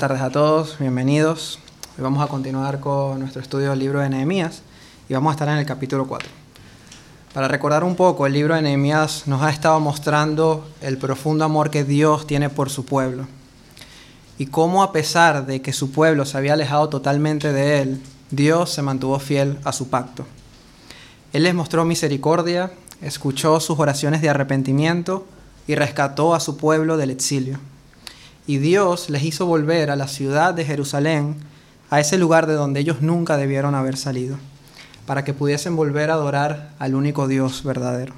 Buenas tardes a todos, bienvenidos. Hoy vamos a continuar con nuestro estudio del libro de Nehemías y vamos a estar en el capítulo 4. Para recordar un poco, el libro de Nehemías nos ha estado mostrando el profundo amor que Dios tiene por su pueblo y cómo a pesar de que su pueblo se había alejado totalmente de él, Dios se mantuvo fiel a su pacto. Él les mostró misericordia, escuchó sus oraciones de arrepentimiento y rescató a su pueblo del exilio. Y Dios les hizo volver a la ciudad de Jerusalén, a ese lugar de donde ellos nunca debieron haber salido, para que pudiesen volver a adorar al único Dios verdadero.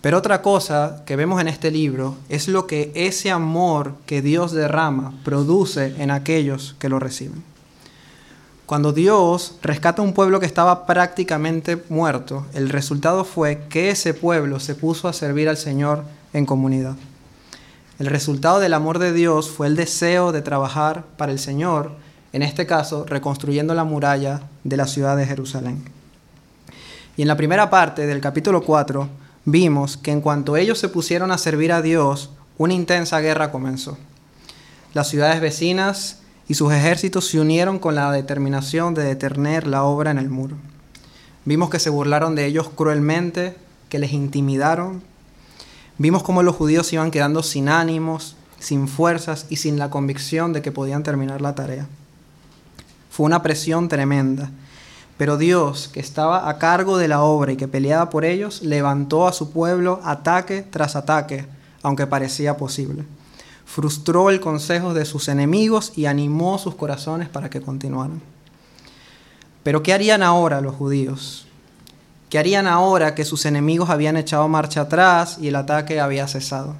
Pero otra cosa que vemos en este libro es lo que ese amor que Dios derrama produce en aquellos que lo reciben. Cuando Dios rescata a un pueblo que estaba prácticamente muerto, el resultado fue que ese pueblo se puso a servir al Señor en comunidad. El resultado del amor de Dios fue el deseo de trabajar para el Señor, en este caso reconstruyendo la muralla de la ciudad de Jerusalén. Y en la primera parte del capítulo 4 vimos que en cuanto ellos se pusieron a servir a Dios, una intensa guerra comenzó. Las ciudades vecinas y sus ejércitos se unieron con la determinación de detener la obra en el muro. Vimos que se burlaron de ellos cruelmente, que les intimidaron. Vimos cómo los judíos iban quedando sin ánimos, sin fuerzas y sin la convicción de que podían terminar la tarea. Fue una presión tremenda pero Dios, que estaba a cargo de la obra y que peleaba por ellos, levantó a su pueblo ataque tras ataque, aunque parecía posible. Frustró el consejo de sus enemigos y animó sus corazones para que continuaran. Pero ¿qué harían ahora los judíos? ¿Qué harían ahora que sus enemigos habían echado marcha atrás y el ataque había cesado?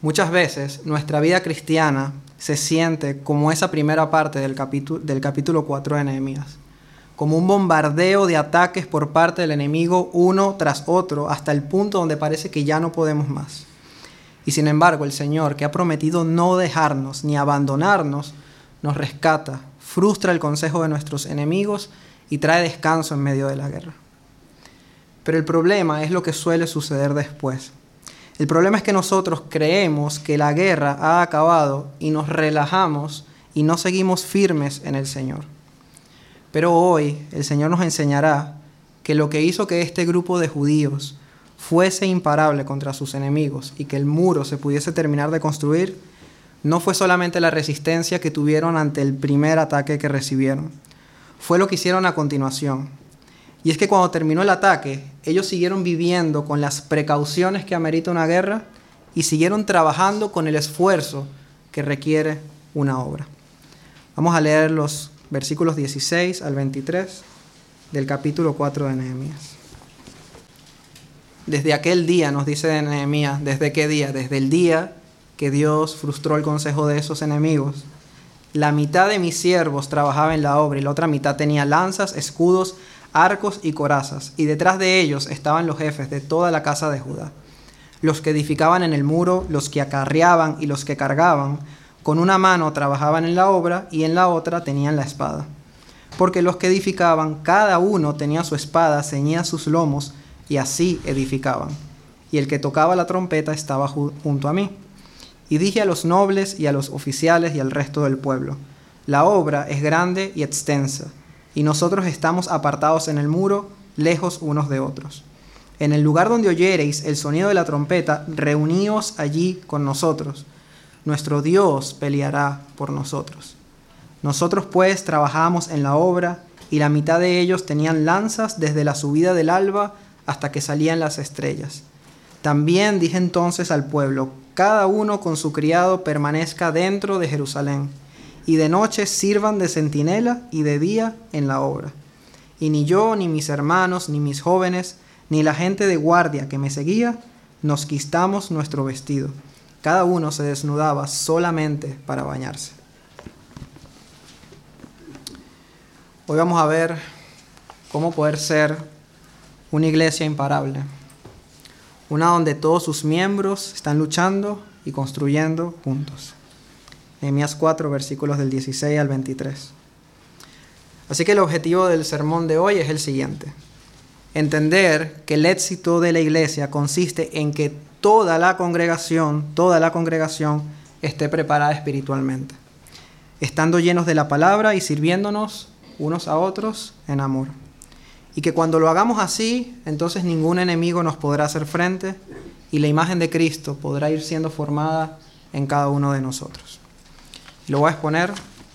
Muchas veces nuestra vida cristiana se siente como esa primera parte del capítulo, del capítulo 4 de Nehemías, como un bombardeo de ataques por parte del enemigo uno tras otro hasta el punto donde parece que ya no podemos más. Y sin embargo el Señor, que ha prometido no dejarnos ni abandonarnos, nos rescata, frustra el consejo de nuestros enemigos y trae descanso en medio de la guerra. Pero el problema es lo que suele suceder después. El problema es que nosotros creemos que la guerra ha acabado y nos relajamos y no seguimos firmes en el Señor. Pero hoy el Señor nos enseñará que lo que hizo que este grupo de judíos fuese imparable contra sus enemigos y que el muro se pudiese terminar de construir, no fue solamente la resistencia que tuvieron ante el primer ataque que recibieron, fue lo que hicieron a continuación, y es que cuando terminó el ataque, ellos siguieron viviendo con las precauciones que amerita una guerra y siguieron trabajando con el esfuerzo que requiere una obra. Vamos a leer los versículos 16 al 23 del capítulo 4 de Nehemías. Desde aquel día, nos dice Nehemías, ¿desde qué día? Desde el día que Dios frustró el consejo de esos enemigos. La mitad de mis siervos trabajaba en la obra y la otra mitad tenía lanzas, escudos, arcos y corazas, y detrás de ellos estaban los jefes de toda la casa de Judá, los que edificaban en el muro, los que acarreaban y los que cargaban, con una mano trabajaban en la obra y en la otra tenían la espada. Porque los que edificaban, cada uno tenía su espada, ceñía sus lomos, y así edificaban. Y el que tocaba la trompeta estaba junto a mí. Y dije a los nobles y a los oficiales y al resto del pueblo, la obra es grande y extensa y nosotros estamos apartados en el muro, lejos unos de otros. En el lugar donde oyereis el sonido de la trompeta, reuníos allí con nosotros. Nuestro Dios peleará por nosotros. Nosotros pues trabajamos en la obra, y la mitad de ellos tenían lanzas desde la subida del alba hasta que salían las estrellas. También dije entonces al pueblo, cada uno con su criado permanezca dentro de Jerusalén y de noche sirvan de centinela y de día en la obra. Y ni yo, ni mis hermanos, ni mis jóvenes, ni la gente de guardia que me seguía, nos quistamos nuestro vestido. Cada uno se desnudaba solamente para bañarse. Hoy vamos a ver cómo poder ser una iglesia imparable. Una donde todos sus miembros están luchando y construyendo juntos. Nehemías 4, versículos del 16 al 23. Así que el objetivo del sermón de hoy es el siguiente. Entender que el éxito de la iglesia consiste en que toda la congregación, toda la congregación esté preparada espiritualmente, estando llenos de la palabra y sirviéndonos unos a otros en amor. Y que cuando lo hagamos así, entonces ningún enemigo nos podrá hacer frente y la imagen de Cristo podrá ir siendo formada en cada uno de nosotros. lo voy a exponer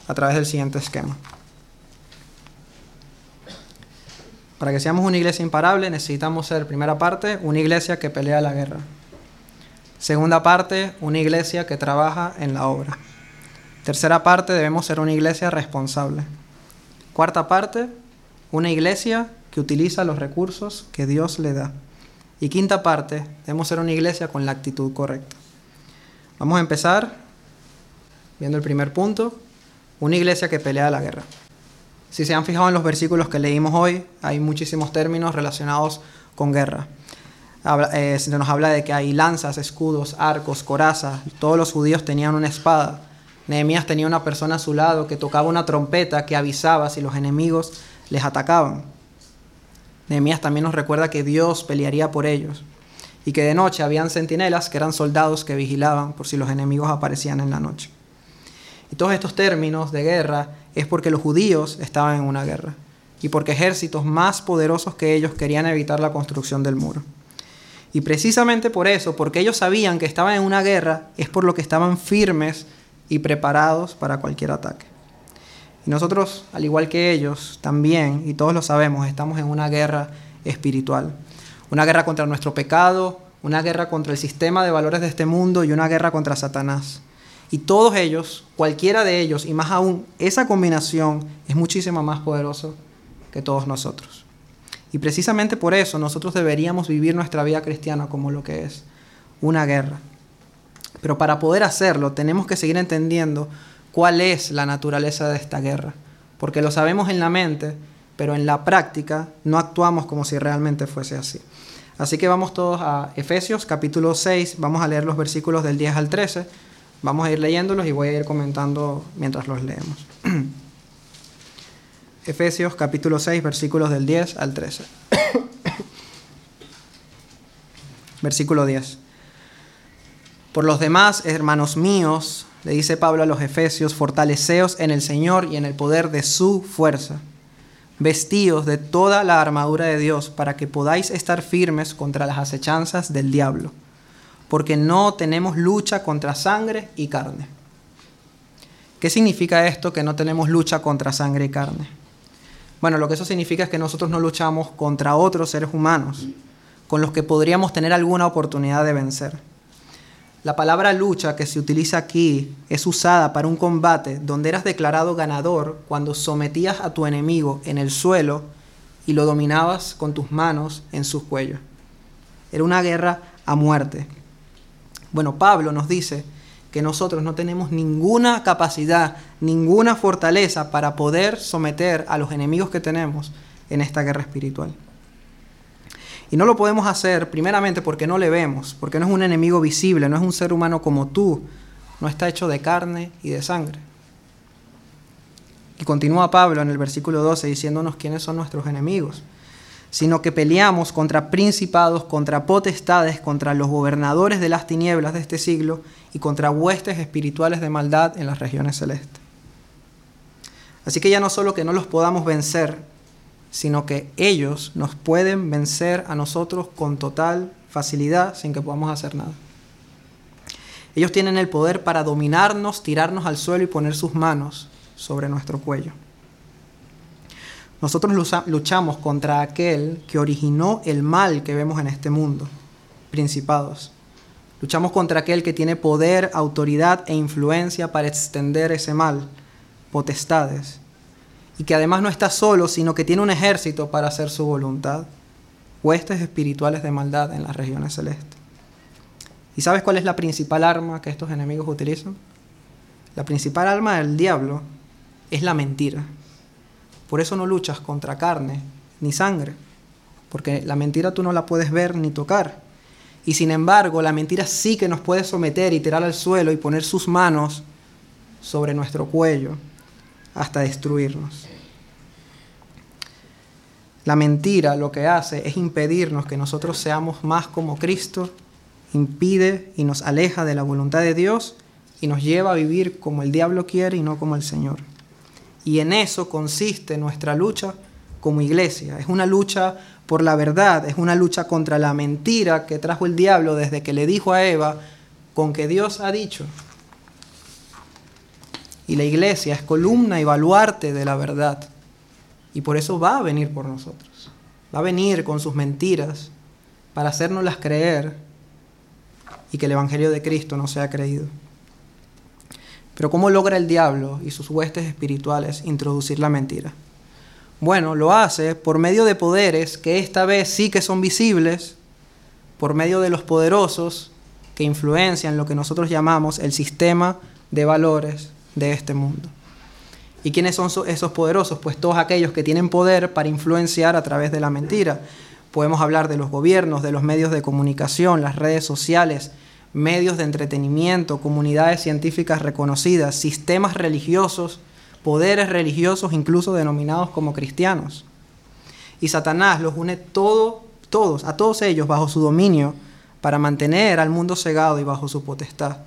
a través del siguiente esquema. Para que seamos una iglesia imparable necesitamos ser, primera parte, una iglesia que pelea la guerra. Segunda parte, una iglesia que trabaja en la obra. Tercera parte, debemos ser una iglesia responsable. Cuarta parte, una iglesia que utiliza los recursos que Dios le da. Y quinta parte, debemos ser una iglesia con la actitud correcta. Vamos a empezar viendo el primer punto, una iglesia que pelea la guerra. Si se han fijado en los versículos que leímos hoy, hay muchísimos términos relacionados con guerra. Eh, se nos habla de que hay lanzas, escudos, arcos, corazas. Todos los judíos tenían una espada. Nehemías tenía una persona a su lado que tocaba una trompeta que avisaba si los enemigos les atacaban. Nehemías también nos recuerda que Dios pelearía por ellos y que de noche habían centinelas que eran soldados que vigilaban por si los enemigos aparecían en la noche. Y todos estos términos de guerra es porque los judíos estaban en una guerra y porque ejércitos más poderosos que ellos querían evitar la construcción del muro. Y precisamente por eso, porque ellos sabían que estaban en una guerra, es por lo que estaban firmes y preparados para cualquier ataque. Nosotros, al igual que ellos, también, y todos lo sabemos, estamos en una guerra espiritual. Una guerra contra nuestro pecado, una guerra contra el sistema de valores de este mundo y una guerra contra Satanás. Y todos ellos, cualquiera de ellos, y más aún, esa combinación es muchísimo más poderoso que todos nosotros. Y precisamente por eso nosotros deberíamos vivir nuestra vida cristiana como lo que es, una guerra. Pero para poder hacerlo tenemos que seguir entendiendo cuál es la naturaleza de esta guerra, porque lo sabemos en la mente, pero en la práctica no actuamos como si realmente fuese así. Así que vamos todos a Efesios capítulo 6, vamos a leer los versículos del 10 al 13 Vamos a ir leyéndolos y voy a ir comentando mientras los leemos. Efesios capítulo 6, versículos del 10 al 13. Versículo 10. Por los demás, hermanos míos, le dice Pablo a los Efesios, fortaleceos en el Señor y en el poder de su fuerza. Vestíos de toda la armadura de Dios para que podáis estar firmes contra las acechanzas del diablo porque no tenemos lucha contra sangre y carne. ¿Qué significa esto que no tenemos lucha contra sangre y carne? Bueno, lo que eso significa es que nosotros no luchamos contra otros seres humanos con los que podríamos tener alguna oportunidad de vencer. La palabra lucha que se utiliza aquí es usada para un combate donde eras declarado ganador cuando sometías a tu enemigo en el suelo y lo dominabas con tus manos en su cuello. Era una guerra a muerte. Bueno, Pablo nos dice que nosotros no tenemos ninguna capacidad, ninguna fortaleza para poder someter a los enemigos que tenemos en esta guerra espiritual. Y no lo podemos hacer primeramente porque no le vemos, porque no es un enemigo visible, no es un ser humano como tú, no está hecho de carne y de sangre. Y continúa Pablo en el versículo 12 diciéndonos quiénes son nuestros enemigos sino que peleamos contra principados, contra potestades, contra los gobernadores de las tinieblas de este siglo y contra huestes espirituales de maldad en las regiones celestes. Así que ya no solo que no los podamos vencer, sino que ellos nos pueden vencer a nosotros con total facilidad sin que podamos hacer nada. Ellos tienen el poder para dominarnos, tirarnos al suelo y poner sus manos sobre nuestro cuello. Nosotros luchamos contra aquel que originó el mal que vemos en este mundo, principados. Luchamos contra aquel que tiene poder, autoridad e influencia para extender ese mal, potestades. Y que además no está solo, sino que tiene un ejército para hacer su voluntad. Huestes espirituales de maldad en las regiones celestes. ¿Y sabes cuál es la principal arma que estos enemigos utilizan? La principal arma del diablo es la mentira. Por eso no luchas contra carne ni sangre, porque la mentira tú no la puedes ver ni tocar. Y sin embargo, la mentira sí que nos puede someter y tirar al suelo y poner sus manos sobre nuestro cuello hasta destruirnos. La mentira lo que hace es impedirnos que nosotros seamos más como Cristo, impide y nos aleja de la voluntad de Dios y nos lleva a vivir como el diablo quiere y no como el Señor. Y en eso consiste nuestra lucha como iglesia. Es una lucha por la verdad, es una lucha contra la mentira que trajo el diablo desde que le dijo a Eva, con que Dios ha dicho. Y la iglesia es columna y baluarte de la verdad. Y por eso va a venir por nosotros. Va a venir con sus mentiras para hacernoslas creer y que el Evangelio de Cristo no sea creído. Pero ¿cómo logra el diablo y sus huestes espirituales introducir la mentira? Bueno, lo hace por medio de poderes que esta vez sí que son visibles, por medio de los poderosos que influencian lo que nosotros llamamos el sistema de valores de este mundo. ¿Y quiénes son esos poderosos? Pues todos aquellos que tienen poder para influenciar a través de la mentira. Podemos hablar de los gobiernos, de los medios de comunicación, las redes sociales, medios de entretenimiento, comunidades científicas reconocidas, sistemas religiosos, poderes religiosos incluso denominados como cristianos. Y Satanás los une todo, todos, a todos ellos bajo su dominio para mantener al mundo cegado y bajo su potestad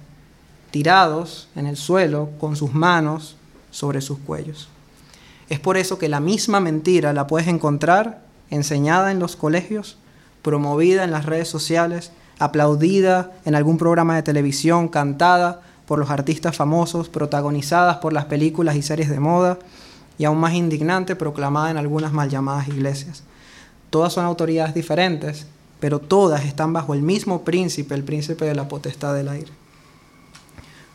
tirados en el suelo con sus manos sobre sus cuellos. Es por eso que la misma mentira la puedes encontrar enseñada en los colegios, promovida en las redes sociales, aplaudida en algún programa de televisión, cantada por los artistas famosos, protagonizadas por las películas y series de moda, y aún más indignante, proclamada en algunas mal llamadas iglesias. Todas son autoridades diferentes, pero todas están bajo el mismo príncipe, el príncipe de la potestad del aire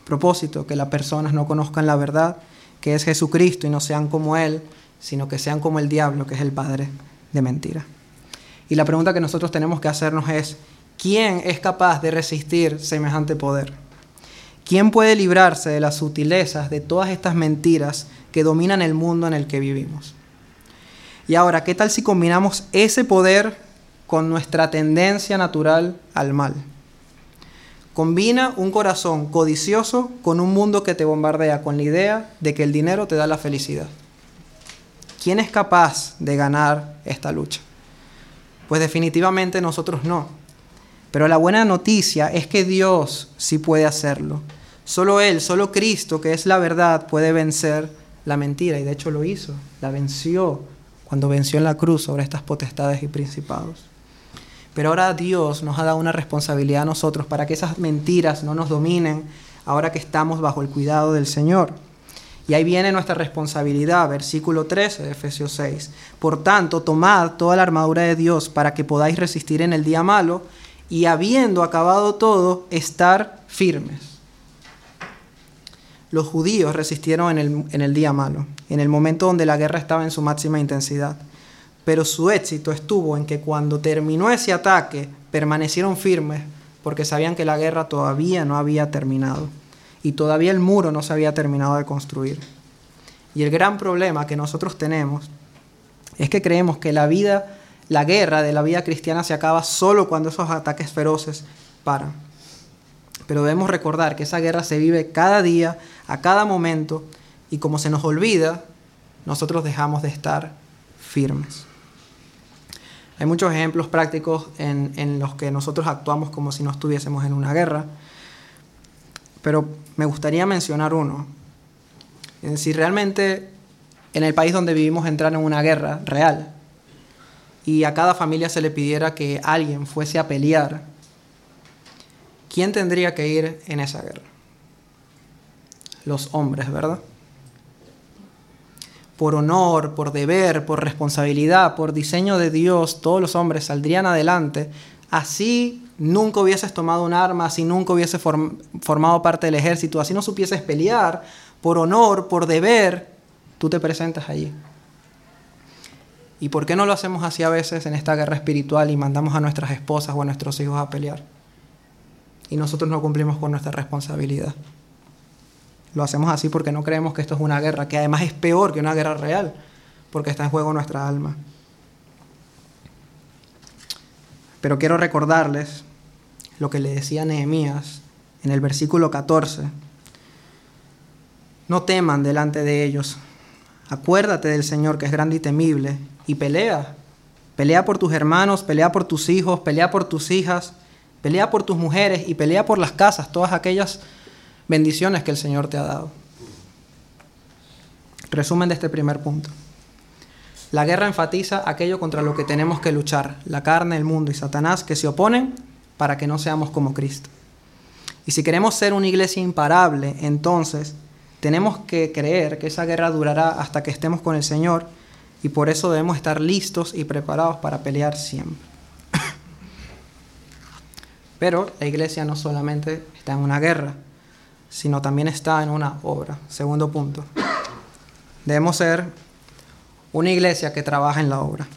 propósito, que las personas no conozcan la verdad, que es Jesucristo, y no sean como Él, sino que sean como el diablo, que es el padre de mentira. Y la pregunta que nosotros tenemos que hacernos es, ¿quién es capaz de resistir semejante poder? ¿Quién puede librarse de las sutilezas de todas estas mentiras que dominan el mundo en el que vivimos? Y ahora, ¿qué tal si combinamos ese poder con nuestra tendencia natural al mal? Combina un corazón codicioso con un mundo que te bombardea con la idea de que el dinero te da la felicidad. ¿Quién es capaz de ganar esta lucha? Pues definitivamente nosotros no. Pero la buena noticia es que Dios sí puede hacerlo. Solo Él, solo Cristo, que es la verdad, puede vencer la mentira. Y de hecho lo hizo. La venció cuando venció en la cruz sobre estas potestades y principados. Pero ahora Dios nos ha dado una responsabilidad a nosotros para que esas mentiras no nos dominen ahora que estamos bajo el cuidado del Señor. Y ahí viene nuestra responsabilidad, versículo 13 de Efesios 6. Por tanto, tomad toda la armadura de Dios para que podáis resistir en el día malo y habiendo acabado todo, estar firmes. Los judíos resistieron en el, en el día malo, en el momento donde la guerra estaba en su máxima intensidad pero su éxito estuvo en que cuando terminó ese ataque permanecieron firmes porque sabían que la guerra todavía no había terminado y todavía el muro no se había terminado de construir. Y el gran problema que nosotros tenemos es que creemos que la vida, la guerra de la vida cristiana se acaba solo cuando esos ataques feroces paran. Pero debemos recordar que esa guerra se vive cada día, a cada momento, y como se nos olvida, nosotros dejamos de estar firmes. Hay muchos ejemplos prácticos en, los que nosotros actuamos como si no estuviésemos en una guerra, pero me gustaría mencionar uno. Si realmente en el país donde vivimos entrar en una guerra real y a cada familia se le pidiera que alguien fuese a pelear, ¿quién tendría que ir en esa guerra? Los hombres, ¿verdad? Por honor, por deber, por responsabilidad, por diseño de Dios, todos los hombres saldrían adelante, así nunca hubieses tomado un arma, así nunca hubieses formado parte del ejército, así no supieses pelear, por honor, por deber, tú te presentas allí. ¿Y por qué no lo hacemos así a veces en esta guerra espiritual y mandamos a nuestras esposas o a nuestros hijos a pelear? Y nosotros no cumplimos con nuestra responsabilidad. Lo hacemos así porque no creemos que esto es una guerra, que además es peor que una guerra real, porque está en juego nuestra alma. Pero quiero recordarles lo que le decía Nehemías en el versículo 14. No teman delante de ellos. Acuérdate del Señor que es grande y temible y pelea. Pelea por tus hermanos, pelea por tus hijos, pelea por tus hijas, pelea por tus mujeres y pelea por las casas, todas aquellas bendiciones que el Señor te ha dado. Resumen de este primer punto. La guerra enfatiza aquello contra lo que tenemos que luchar, la carne, el mundo y Satanás, que se oponen para que no seamos como Cristo. Y si queremos ser una iglesia imparable, entonces tenemos que creer que esa guerra durará hasta que estemos con el Señor y por eso debemos estar listos y preparados para pelear siempre. Pero la iglesia no solamente está en una guerra, sino también está en una obra. Segundo punto. Debemos ser una iglesia que trabaja en la obra.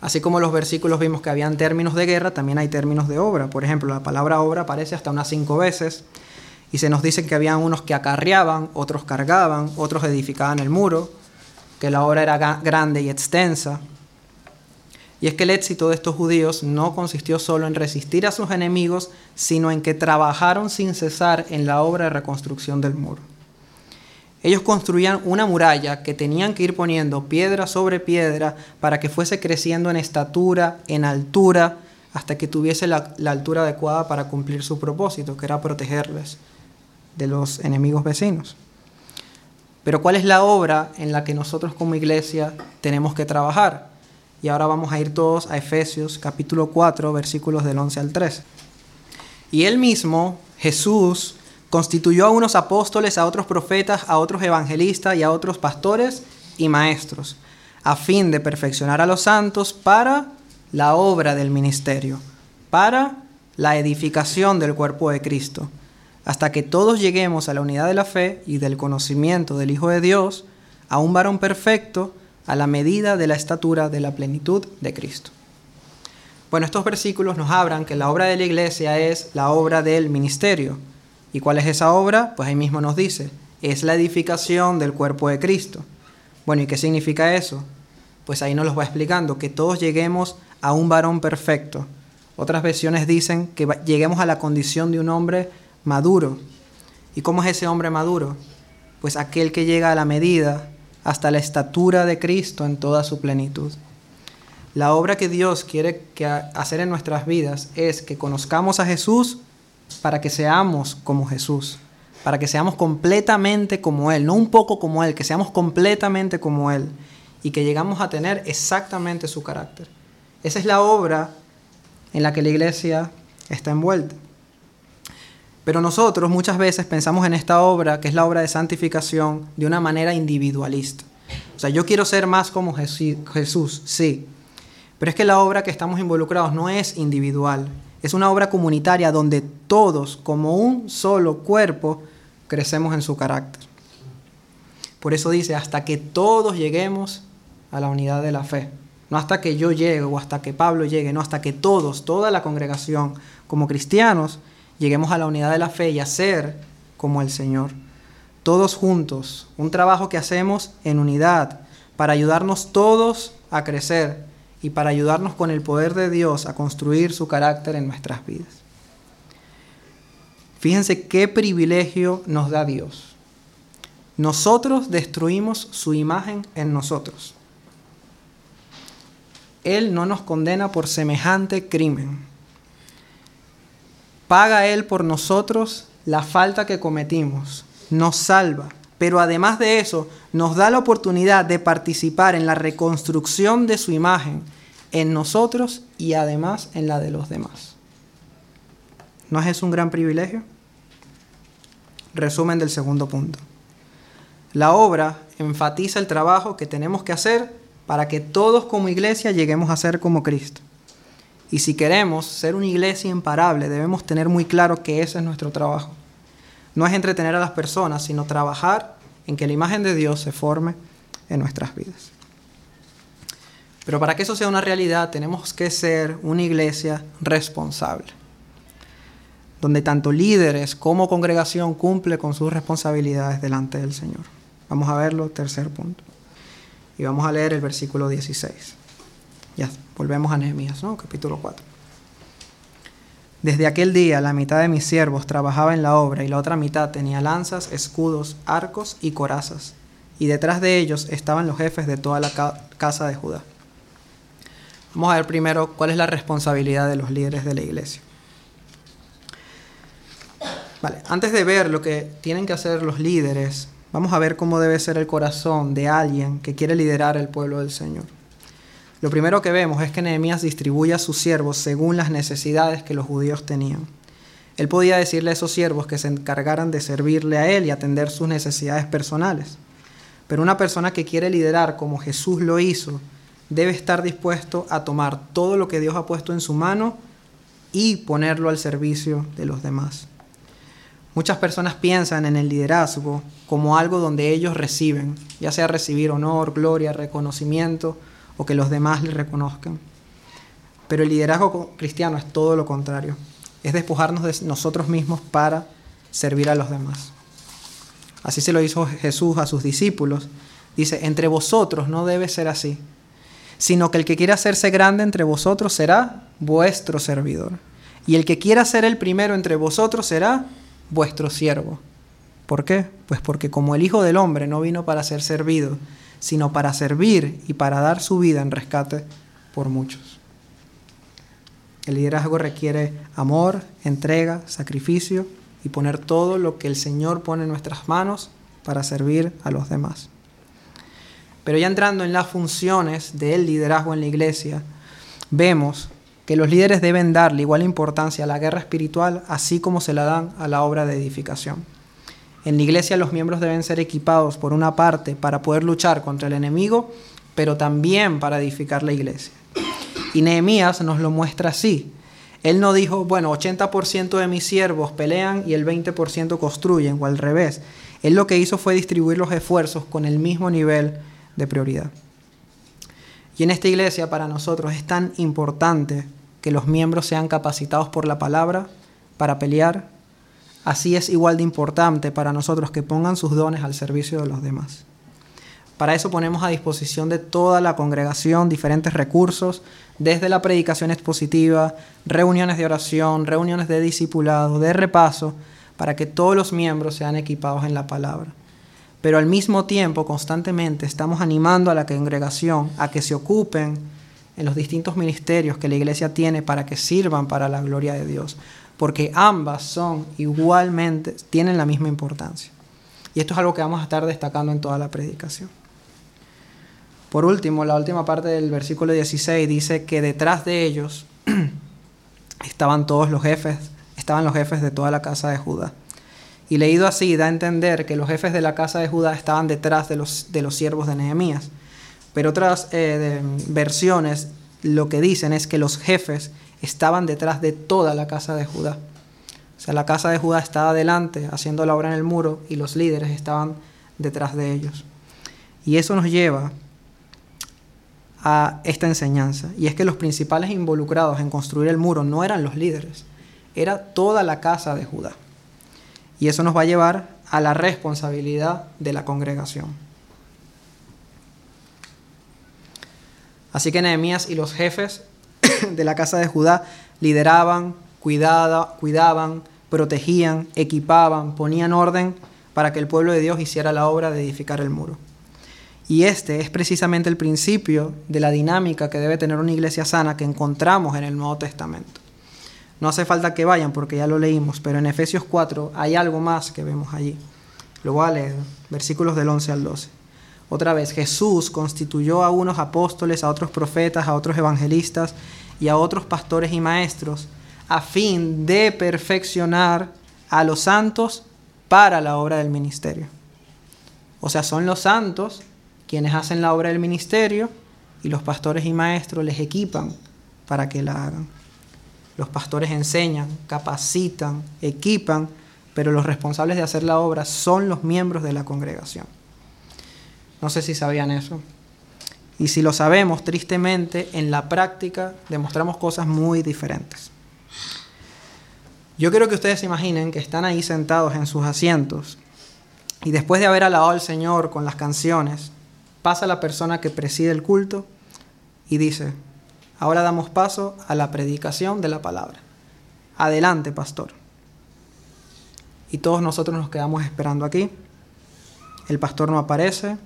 Así como los versículos vimos que habían términos de guerra, también hay términos de obra. Por ejemplo, la palabra obra aparece hasta unas cinco veces y se nos dice que habían unos que acarreaban, otros cargaban, otros edificaban el muro, que la obra era grande y extensa. Y es que el éxito de estos judíos no consistió solo en resistir a sus enemigos, sino en que trabajaron sin cesar en la obra de reconstrucción del muro. Ellos construían una muralla que tenían que ir poniendo piedra sobre piedra para que fuese creciendo en estatura, en altura, hasta que tuviese la, altura adecuada para cumplir su propósito, que era protegerles de los enemigos vecinos. Pero ¿cuál es la obra en la que nosotros como iglesia tenemos que trabajar? Y ahora vamos a ir todos a Efesios capítulo 4, versículos del 11 al 13. Y él mismo, Jesús, constituyó a unos apóstoles, a otros profetas, a otros evangelistas y a otros pastores y maestros, a fin de perfeccionar a los santos para la obra del ministerio, para la edificación del cuerpo de Cristo, hasta que todos lleguemos a la unidad de la fe y del conocimiento del Hijo de Dios, a un varón perfecto, a la medida de la estatura de la plenitud de Cristo. Bueno, estos versículos nos hablan que la obra de la iglesia es la obra del ministerio, ¿Y cuál es esa obra? Pues ahí mismo nos dice, es la edificación del cuerpo de Cristo. Bueno, ¿y qué significa eso? Pues ahí nos lo va explicando, que todos lleguemos a un varón perfecto. Otras versiones dicen que lleguemos a la condición de un hombre maduro. ¿Y cómo es ese hombre maduro? Pues aquel que llega a la medida, hasta la estatura de Cristo en toda su plenitud. La obra que Dios quiere hacer en nuestras vidas es que conozcamos a Jesús para que seamos como Jesús, para que seamos completamente como Él, no un poco como Él, que seamos completamente como Él y que llegamos a tener exactamente su carácter. Esa es la obra en la que la iglesia está envuelta. Pero nosotros muchas veces pensamos en esta obra, que es la obra de santificación, de una manera individualista. O sea, yo quiero ser más como Jesús, sí. Pero es que la obra que estamos involucrados no es individual, es una obra comunitaria donde todos, como un solo cuerpo, crecemos en su carácter. Por eso dice, hasta que todos lleguemos a la unidad de la fe. No hasta que yo llegue o hasta que Pablo llegue, no hasta que todos, toda la congregación, como cristianos, lleguemos a la unidad de la fe y a ser como el Señor. Todos juntos, un trabajo que hacemos en unidad para ayudarnos todos a crecer y para ayudarnos con el poder de Dios a construir su carácter en nuestras vidas. Fíjense qué privilegio nos da Dios. Nosotros destruimos su imagen en nosotros. Él no nos condena por semejante crimen. Paga Él por nosotros la falta que cometimos. Nos salva. Pero además de eso, nos da la oportunidad de participar en la reconstrucción de su imagen en nosotros y además en la de los demás. ¿No es eso un gran privilegio? Resumen del segundo punto. La obra enfatiza el trabajo que tenemos que hacer para que todos como iglesia lleguemos a ser como Cristo. Y si queremos ser una iglesia imparable, debemos tener muy claro que ese es nuestro trabajo. No es entretener a las personas, sino trabajar en que la imagen de Dios se forme en nuestras vidas. Pero para que eso sea una realidad tenemos que ser una iglesia responsable, donde tanto líderes como congregación cumple con sus responsabilidades delante del Señor. Vamos a verlo, tercer punto. Y vamos a leer el versículo 16. Ya, volvemos a Nehemías, ¿no? Capítulo 4. Desde aquel día la mitad de mis siervos trabajaba en la obra y la otra mitad tenía lanzas, escudos, arcos y corazas. Y detrás de ellos estaban los jefes de toda la casa de Judá. Vamos a ver primero cuál es la responsabilidad de los líderes de la iglesia. Vale, antes de ver lo que tienen que hacer los líderes, vamos a ver cómo debe ser el corazón de alguien que quiere liderar el pueblo del Señor. Lo primero que vemos es que Nehemías distribuye a sus siervos según las necesidades que los judíos tenían. Él podía decirle a esos siervos que se encargaran de servirle a él y atender sus necesidades personales. Pero una persona que quiere liderar como Jesús lo hizo, debe estar dispuesto a tomar todo lo que Dios ha puesto en su mano y ponerlo al servicio de los demás. Muchas personas piensan en el liderazgo como algo donde ellos reciben, ya sea recibir honor, gloria, reconocimiento o que los demás le reconozcan. Pero el liderazgo cristiano es todo lo contrario. Es despojarnos de nosotros mismos para servir a los demás. Así se lo hizo Jesús a sus discípulos. Dice, entre vosotros no debe ser así, sino que el que quiera hacerse grande entre vosotros será vuestro servidor. Y el que quiera ser el primero entre vosotros será vuestro siervo. ¿Por qué? Pues porque como el Hijo del Hombre no vino para ser servido, sino para servir y para dar su vida en rescate por muchos. El liderazgo requiere amor, entrega, sacrificio y poner todo lo que el Señor pone en nuestras manos para servir a los demás. Pero ya entrando en las funciones del liderazgo en la iglesia, vemos que los líderes deben darle igual importancia a la guerra espiritual así como se la dan a la obra de edificación. En la iglesia los miembros deben ser equipados por una parte para poder luchar contra el enemigo, pero también para edificar la iglesia. Y Nehemías nos lo muestra así. Él no dijo, bueno, 80% de mis siervos pelean y el 20% construyen, o al revés. Él lo que hizo fue distribuir los esfuerzos con el mismo nivel de prioridad. Y en esta iglesia para nosotros es tan importante que los miembros sean capacitados por la palabra para pelear. Así es igual de importante para nosotros que pongan sus dones al servicio de los demás. Para eso ponemos a disposición de toda la congregación diferentes recursos, desde la predicación expositiva, reuniones de oración, reuniones de discipulado, de repaso, para que todos los miembros sean equipados en la palabra pero al mismo tiempo constantemente estamos animando a la congregación a que se ocupen en los distintos ministerios que la iglesia tiene para que sirvan para la gloria de Dios, porque ambas son igualmente, tienen la misma importancia. Y esto es algo que vamos a estar destacando en toda la predicación. Por último, la última parte del versículo 16 dice que detrás de ellos estaban todos los jefes, estaban los jefes de toda la casa de Judá. Y leído así da a entender que los jefes de la casa de Judá estaban detrás de los, de los siervos de Nehemías. Pero otras eh, versiones lo que dicen es que los jefes estaban detrás de toda la casa de Judá. O sea, la casa de Judá estaba adelante haciendo la obra en el muro y los líderes estaban detrás de ellos. Y eso nos lleva a esta enseñanza. Y es que los principales involucrados en construir el muro no eran los líderes, era toda la casa de Judá. Y eso nos va a llevar a la responsabilidad de la congregación. Así que Nehemías y los jefes de la casa de Judá lideraban, cuidaban, protegían, equipaban, ponían orden para que el pueblo de Dios hiciera la obra de edificar el muro. Y este es precisamente el principio de la dinámica que debe tener una iglesia sana que encontramos en el Nuevo Testamento. No hace falta que vayan porque ya lo leímos, pero en Efesios 4 hay algo más que vemos allí. Lo voy a versículos del 11 al 12. Otra vez, Jesús constituyó a unos apóstoles, a otros profetas, a otros evangelistas y a otros pastores y maestros, a fin de perfeccionar a los santos para la obra del ministerio. O sea, son los santos quienes hacen la obra del ministerio y los pastores y maestros les equipan para que la hagan. Los pastores enseñan, capacitan, equipan, pero los responsables de hacer la obra son los miembros de la congregación. No sé si sabían eso. Y si lo sabemos, tristemente, en la práctica demostramos cosas muy diferentes. Yo quiero que ustedes se imaginen que están ahí sentados en sus asientos y después de haber alabado al Señor con las canciones, pasa la persona que preside el culto y dice, Ahora damos paso a la predicación de la palabra. Adelante, pastor. Y todos nosotros nos quedamos esperando aquí. El pastor no aparece.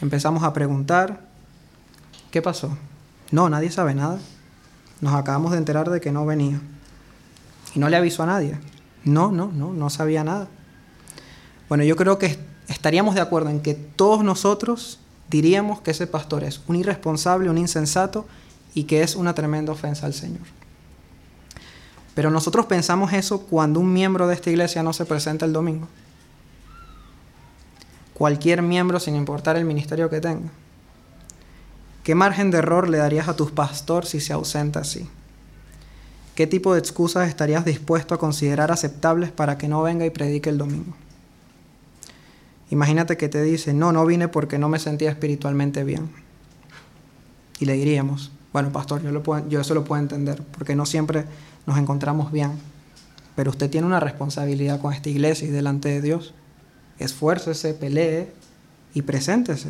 Empezamos a preguntar, ¿qué pasó? No, nadie sabe nada. Nos acabamos de enterar de que no venía. Y no le avisó a nadie. No, no, no, no sabía nada. Bueno, yo creo que estaríamos de acuerdo en que todos nosotros diríamos que ese pastor es un irresponsable, un insensato y que es una tremenda ofensa al Señor. Pero nosotros pensamos eso cuando un miembro de esta iglesia no se presenta el domingo. Cualquier miembro, sin importar el ministerio que tenga. ¿Qué margen de error le darías a tu pastor si se ausenta así? ¿Qué tipo de excusas estarías dispuesto a considerar aceptables para que no venga y predique el domingo? Imagínate que te dice, no, no vine porque no me sentía espiritualmente bien. Y le diríamos, bueno, pastor, yo, lo puedo, yo eso lo puedo entender, porque no siempre nos encontramos bien, pero usted tiene una responsabilidad con esta iglesia y delante de Dios. Esfuércese, pelee y preséntese.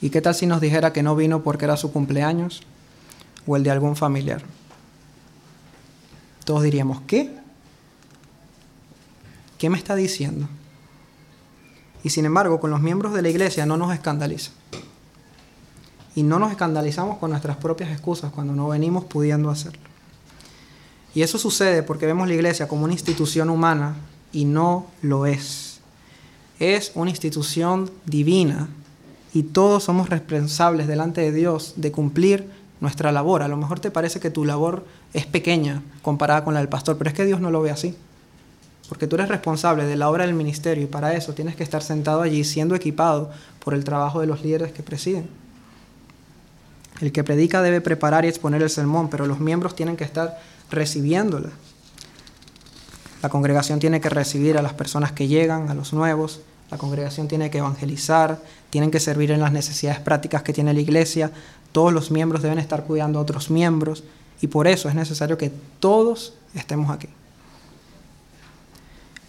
¿Y qué tal si nos dijera que no vino porque era su cumpleaños o el de algún familiar? Todos diríamos, ¿qué? ¿Qué me está diciendo? Y sin embargo, con los miembros de la iglesia no nos escandaliza. Y no nos escandalizamos con nuestras propias excusas cuando no venimos pudiendo hacerlo. Y eso sucede porque vemos la iglesia como una institución humana y no lo es. Es una institución divina y todos somos responsables delante de Dios de cumplir nuestra labor. A lo mejor te parece que tu labor es pequeña comparada con la del pastor, pero es que Dios no lo ve así porque tú eres responsable de la obra del ministerio y para eso tienes que estar sentado allí siendo equipado por el trabajo de los líderes que presiden. El que predica debe preparar y exponer el sermón, pero los miembros tienen que estar recibiéndola. La congregación tiene que recibir a las personas que llegan, a los nuevos. La congregación tiene que evangelizar, tienen que servir en las necesidades prácticas que tiene la iglesia. Todos los miembros deben estar cuidando a otros miembros y por eso es necesario que todos estemos aquí.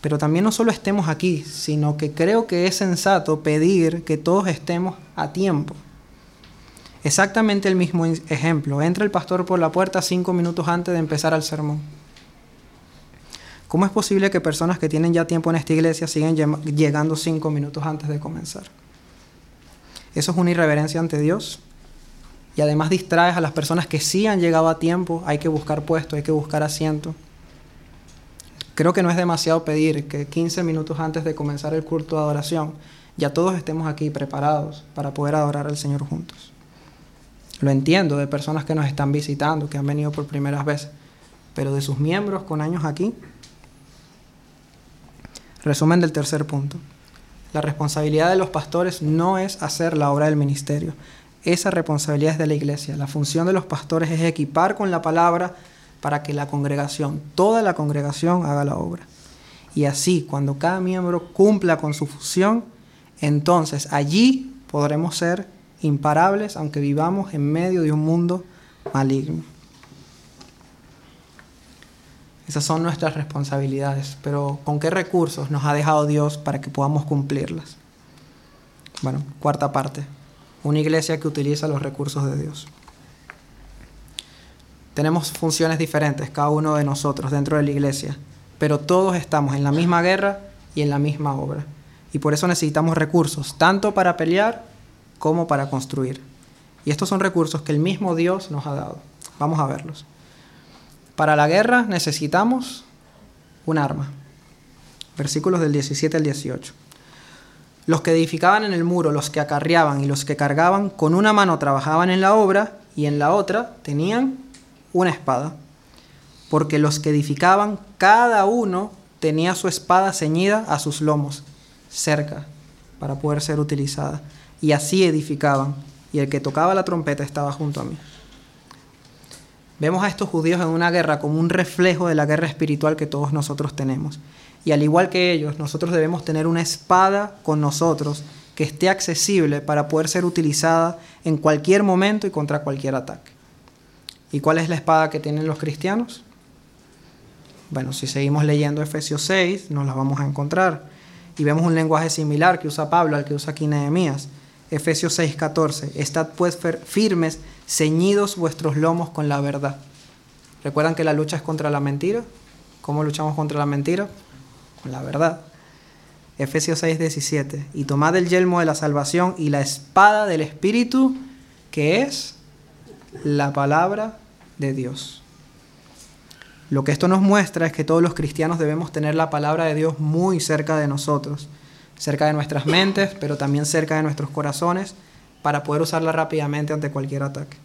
Pero también no solo estemos aquí, sino que creo que es sensato pedir que todos estemos a tiempo. Exactamente el mismo ejemplo. Entra el pastor por la puerta cinco minutos antes de empezar el sermón. ¿Cómo es posible que personas que tienen ya tiempo en esta iglesia sigan llegando cinco minutos antes de comenzar? Eso es una irreverencia ante Dios. Y además distraes a las personas que sí han llegado a tiempo. Hay que buscar puesto, hay que buscar asiento. Creo que no es demasiado pedir que 15 minutos antes de comenzar el culto de adoración ya todos estemos aquí preparados para poder adorar al Señor juntos. Lo entiendo de personas que nos están visitando, que han venido por primeras veces, pero de sus miembros con años aquí. Resumen del tercer punto. La responsabilidad de los pastores no es hacer la obra del ministerio. Esa responsabilidad es de la iglesia. La función de los pastores es equipar con la palabra para que la congregación, toda la congregación haga la obra. Y así, cuando cada miembro cumpla con su función, entonces allí podremos ser imparables aunque vivamos en medio de un mundo maligno. Esas son nuestras responsabilidades, pero ¿con qué recursos nos ha dejado Dios para que podamos cumplirlas? Bueno, cuarta parte, una iglesia que utiliza los recursos de Dios. Tenemos funciones diferentes, cada uno de nosotros dentro de la iglesia, pero todos estamos en la misma guerra y en la misma obra. Y por eso necesitamos recursos, tanto para pelear como para construir. Y estos son recursos que el mismo Dios nos ha dado. Vamos a verlos. Para la guerra necesitamos un arma. Versículos del 17 al 18. Los que edificaban en el muro, los que acarreaban y los que cargaban, con una mano trabajaban en la obra y en la otra tenían una espada, porque los que edificaban, cada uno tenía su espada ceñida a sus lomos, cerca, para poder ser utilizada. Y así edificaban, y el que tocaba la trompeta estaba junto a mí. Vemos a estos judíos en una guerra como un reflejo de la guerra espiritual que todos nosotros tenemos. Y al igual que ellos, nosotros debemos tener una espada con nosotros que esté accesible para poder ser utilizada en cualquier momento y contra cualquier ataque. ¿Y cuál es la espada que tienen los cristianos? Bueno, si seguimos leyendo Efesios 6, nos la vamos a encontrar. Y vemos un lenguaje similar que usa Pablo al que usa aquí Nehemías. Efesios 6, 14. Estad pues firmes, ceñidos vuestros lomos con la verdad. ¿Recuerdan que la lucha es contra la mentira? ¿Cómo luchamos contra la mentira? Con la verdad. Efesios 6, 17. Y tomad el yelmo de la salvación y la espada del Espíritu, que es la palabra de Dios. Lo que esto nos muestra es que todos los cristianos debemos tener la palabra de Dios muy cerca de nosotros, cerca de nuestras mentes, pero también cerca de nuestros corazones, para poder usarla rápidamente ante cualquier ataque.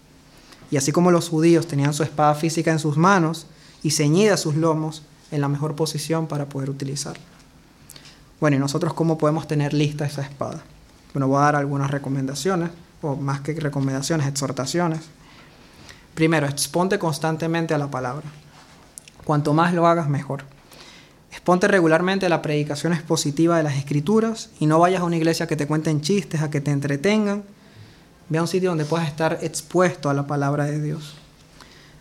Y así como los judíos tenían su espada física en sus manos y ceñida sus lomos en la mejor posición para poder utilizarla. Bueno, ¿y nosotros cómo podemos tener lista esa espada? Bueno, voy a dar algunas recomendaciones, o más que recomendaciones, exhortaciones. Primero, exponte constantemente a la palabra. Cuanto más lo hagas, mejor. Exponte regularmente a la predicación expositiva de las escrituras y no vayas a una iglesia que te cuenten chistes, a que te entretengan. Ve a un sitio donde puedas estar expuesto a la palabra de Dios.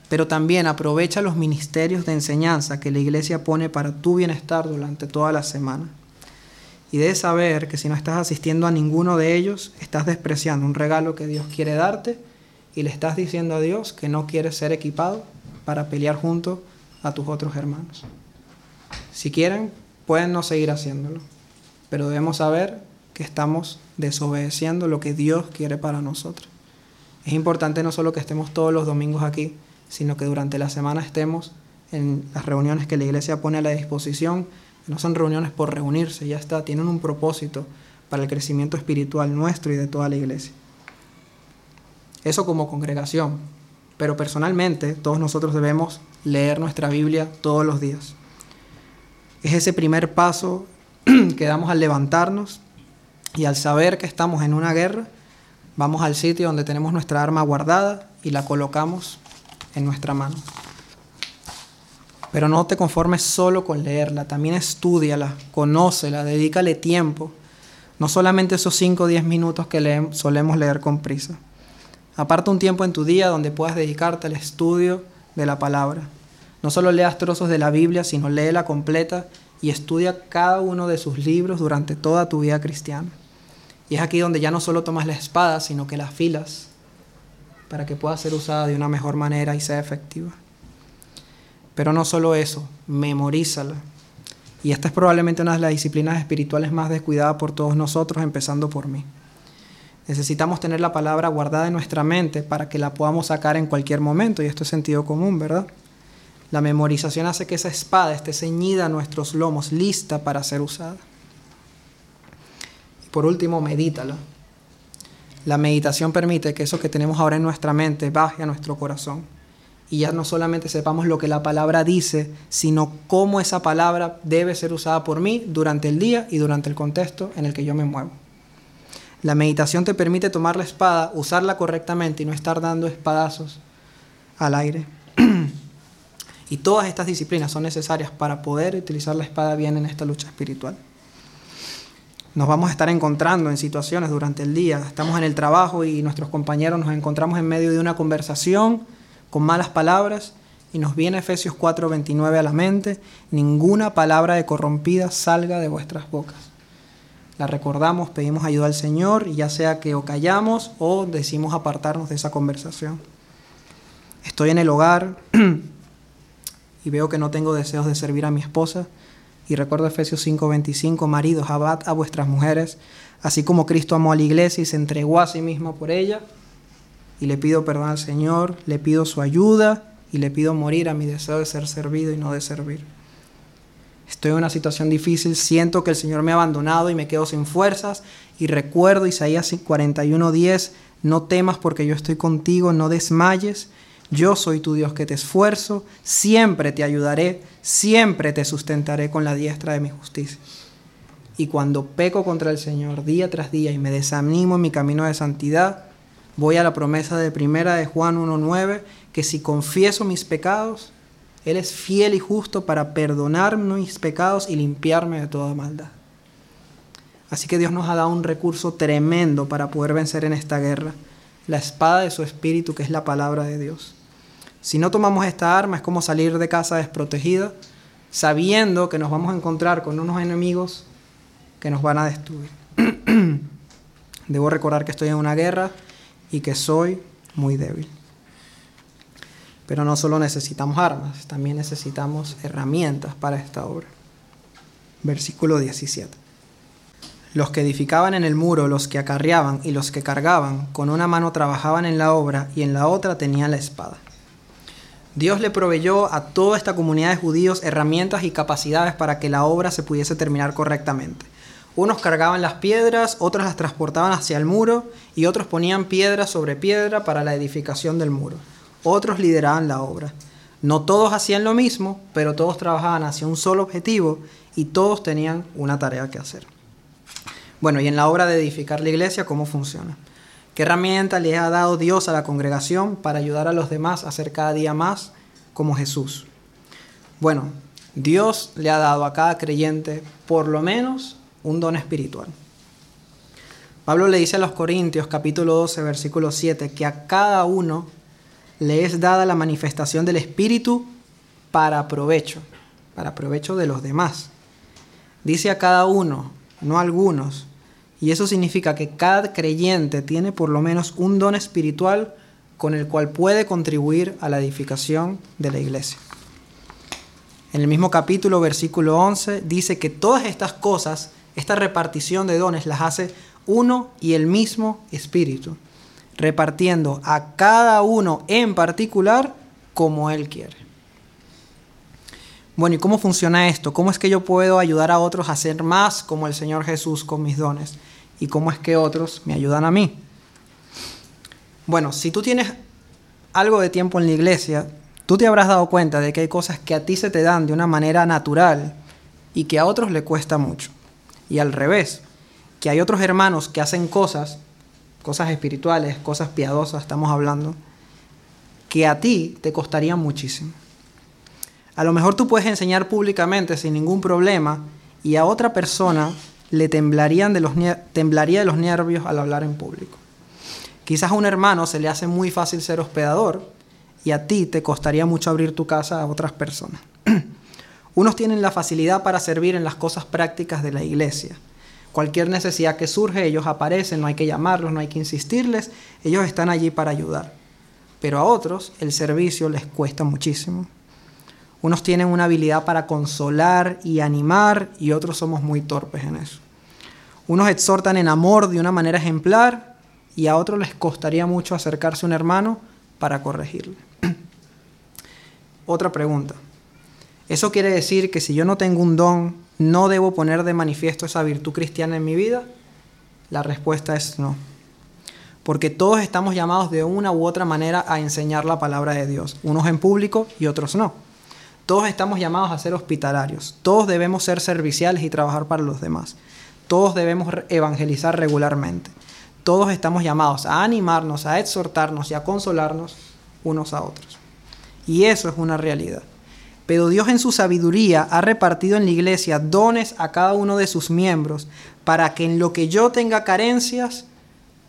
Pero también aprovecha los ministerios de enseñanza que la iglesia pone para tu bienestar durante toda la semana. Y debes saber que si no estás asistiendo a ninguno de ellos, estás despreciando un regalo que Dios quiere darte y le estás diciendo a Dios que no quieres ser equipado para pelear junto a tus otros hermanos. Si quieren, pueden no seguir haciéndolo, pero debemos saber estamos desobedeciendo lo que Dios quiere para nosotros. Es importante no solo que estemos todos los domingos aquí, sino que durante la semana estemos en las reuniones que la iglesia pone a la disposición. No son reuniones por reunirse, ya está, tienen un propósito para el crecimiento espiritual nuestro y de toda la iglesia. Eso como congregación, pero personalmente todos nosotros debemos leer nuestra Biblia todos los días. Es ese primer paso que damos al levantarnos y al saber que estamos en una guerra, vamos al sitio donde tenemos nuestra arma guardada y la colocamos en nuestra mano. Pero no te conformes solo con leerla, también estudiala, conócela, dedícale tiempo, no solamente esos 5 o 10 minutos que solemos leer con prisa. Aparta un tiempo en tu día donde puedas dedicarte al estudio de la palabra. No solo leas trozos de la Biblia, sino léela completa y estudia cada uno de sus libros durante toda tu vida cristiana. Y es aquí donde ya no solo tomas la espada, sino que la afilas para que pueda ser usada de una mejor manera y sea efectiva. Pero no solo eso, memorízala. Y esta es probablemente una de las disciplinas espirituales más descuidadas por todos nosotros, empezando por mí. Necesitamos tener la palabra guardada en nuestra mente para que la podamos sacar en cualquier momento, y esto es sentido común, ¿verdad? La memorización hace que esa espada esté ceñida a nuestros lomos, lista para ser usada. Y por último, medítala. La meditación permite que eso que tenemos ahora en nuestra mente baje a nuestro corazón. Y ya no solamente sepamos lo que la palabra dice, sino cómo esa palabra debe ser usada por mí durante el día y durante el contexto en el que yo me muevo. La meditación te permite tomar la espada, usarla correctamente y no estar dando espadazos al aire. Y todas estas disciplinas son necesarias para poder utilizar la espada bien en esta lucha espiritual. Nos vamos a estar encontrando en situaciones durante el día. Estamos en el trabajo y nuestros compañeros nos encontramos en medio de una conversación con malas palabras y nos viene Efesios 4:29 a la mente. Ninguna palabra de corrompida salga de vuestras bocas la recordamos, pedimos ayuda al Señor, y ya sea que o callamos o decimos apartarnos de esa conversación. Estoy en el hogar y veo que no tengo deseos de servir a mi esposa. Y recuerdo Efesios 5:25, maridos, abad a vuestras mujeres, así como Cristo amó a la iglesia y se entregó a sí mismo por ella. Y le pido perdón al Señor, le pido su ayuda y le pido morir a mi deseo de ser servido y no de servir estoy en una situación difícil, siento que el Señor me ha abandonado y me quedo sin fuerzas. Y recuerdo Isaías 41:10, no temas porque yo estoy contigo, no desmayes. Yo soy tu Dios que te esfuerzo, siempre te ayudaré, siempre te sustentaré con la diestra de mi justicia. Y cuando peco contra el Señor día tras día y me desanimo en mi camino de santidad, voy a la promesa de primera de Juan 1.9, que si confieso mis pecados, él es fiel y justo para perdonar mis pecados y limpiarme de toda maldad. Así que Dios nos ha dado un recurso tremendo para poder vencer en esta guerra, la espada de su espíritu, que es la palabra de Dios. Si no tomamos esta arma es como salir de casa desprotegida, sabiendo que nos vamos a encontrar con unos enemigos que nos van a destruir. Debo recordar que estoy en una guerra y que soy muy débil. Pero no solo necesitamos armas, también necesitamos herramientas para esta obra. Versículo 17. Los que edificaban en el muro, los que acarreaban y los que cargaban, con una mano trabajaban en la obra y en la otra tenían la espada. Dios le proveyó a toda esta comunidad de judíos herramientas y capacidades para que la obra se pudiese terminar correctamente. Unos cargaban las piedras, otros las transportaban hacia el muro y otros ponían piedra sobre piedra para la edificación del muro. Otros lideraban la obra. No todos hacían lo mismo, pero todos trabajaban hacia un solo objetivo y todos tenían una tarea que hacer. Bueno, y en la obra de edificar la iglesia, ¿cómo funciona? ¿Qué herramienta le ha dado Dios a la congregación para ayudar a los demás a ser cada día más como Jesús? Bueno, Dios le ha dado a cada creyente por lo menos un don espiritual. Pablo le dice a los Corintios capítulo 12 versículo 7 que a cada uno le es dada la manifestación del Espíritu para provecho, para provecho de los demás. Dice a cada uno, no a algunos. Y eso significa que cada creyente tiene por lo menos un don espiritual con el cual puede contribuir a la edificación de la iglesia. En el mismo capítulo, versículo 11, dice que todas estas cosas, esta repartición de dones, las hace uno y el mismo Espíritu repartiendo a cada uno en particular como Él quiere. Bueno, ¿y cómo funciona esto? ¿Cómo es que yo puedo ayudar a otros a ser más como el Señor Jesús con mis dones? ¿Y cómo es que otros me ayudan a mí? Bueno, si tú tienes algo de tiempo en la iglesia, tú te habrás dado cuenta de que hay cosas que a ti se te dan de una manera natural y que a otros le cuesta mucho. Y al revés, que hay otros hermanos que hacen cosas cosas espirituales, cosas piadosas, estamos hablando, que a ti te costaría muchísimo. A lo mejor tú puedes enseñar públicamente sin ningún problema y a otra persona le temblarían de los, temblaría de los nervios al hablar en público. Quizás a un hermano se le hace muy fácil ser hospedador y a ti te costaría mucho abrir tu casa a otras personas. Unos tienen la facilidad para servir en las cosas prácticas de la iglesia Cualquier necesidad que surge, ellos aparecen, no hay que llamarlos, no hay que insistirles, ellos están allí para ayudar. Pero a otros el servicio les cuesta muchísimo. Unos tienen una habilidad para consolar y animar y otros somos muy torpes en eso. Unos exhortan en amor de una manera ejemplar y a otros les costaría mucho acercarse a un hermano para corregirle. Otra pregunta. ¿Eso quiere decir que si yo no tengo un don, no debo poner de manifiesto esa virtud cristiana en mi vida? La respuesta es no. Porque todos estamos llamados de una u otra manera a enseñar la palabra de Dios, unos en público y otros no. Todos estamos llamados a ser hospitalarios, todos debemos ser serviciales y trabajar para los demás, todos debemos evangelizar regularmente, todos estamos llamados a animarnos, a exhortarnos y a consolarnos unos a otros. Y eso es una realidad. Pero Dios en su sabiduría ha repartido en la iglesia dones a cada uno de sus miembros para que en lo que yo tenga carencias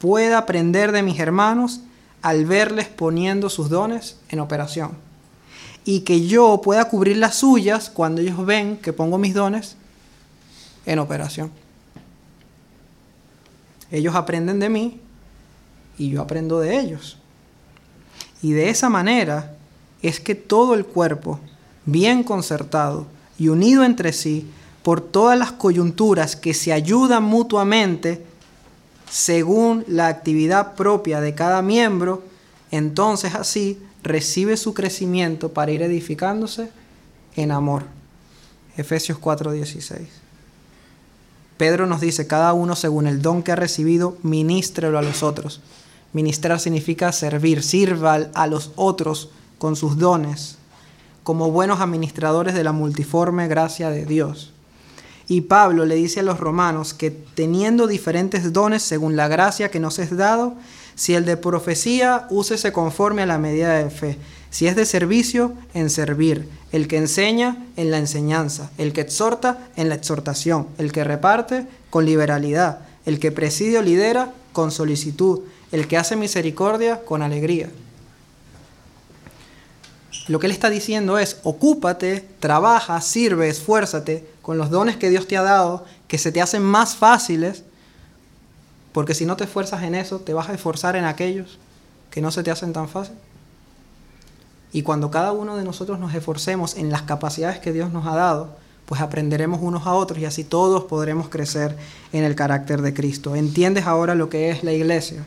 pueda aprender de mis hermanos al verles poniendo sus dones en operación. Y que yo pueda cubrir las suyas cuando ellos ven que pongo mis dones en operación. Ellos aprenden de mí y yo aprendo de ellos. Y de esa manera es que todo el cuerpo bien concertado y unido entre sí por todas las coyunturas que se ayudan mutuamente según la actividad propia de cada miembro, entonces así recibe su crecimiento para ir edificándose en amor. Efesios 4:16. Pedro nos dice, cada uno según el don que ha recibido, ministrelo a los otros. Ministrar significa servir, sirva a los otros con sus dones como buenos administradores de la multiforme gracia de Dios. Y Pablo le dice a los romanos que teniendo diferentes dones según la gracia que nos es dado, si el de profecía, úsese conforme a la medida de fe. Si es de servicio, en servir. El que enseña, en la enseñanza. El que exhorta, en la exhortación. El que reparte, con liberalidad. El que preside o lidera, con solicitud. El que hace misericordia, con alegría. Lo que él está diciendo es, ocúpate, trabaja, sirve, esfuérzate con los dones que Dios te ha dado, que se te hacen más fáciles, porque si no te esfuerzas en eso, te vas a esforzar en aquellos que no se te hacen tan fácil. Y cuando cada uno de nosotros nos esforcemos en las capacidades que Dios nos ha dado, pues aprenderemos unos a otros y así todos podremos crecer en el carácter de Cristo. ¿Entiendes ahora lo que es la iglesia?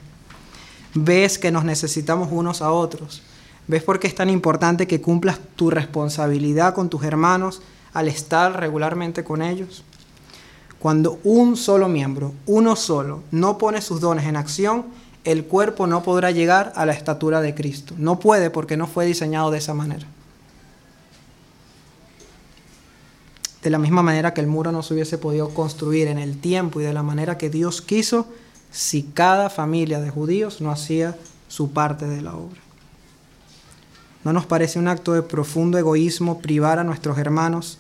¿Ves que nos necesitamos unos a otros? ¿Ves por qué es tan importante que cumplas tu responsabilidad con tus hermanos al estar regularmente con ellos? Cuando un solo miembro, uno solo, no pone sus dones en acción, el cuerpo no podrá llegar a la estatura de Cristo. No puede porque no fue diseñado de esa manera. De la misma manera que el muro no se hubiese podido construir en el tiempo y de la manera que Dios quiso si cada familia de judíos no hacía su parte de la obra. ¿No nos parece un acto de profundo egoísmo privar a nuestros hermanos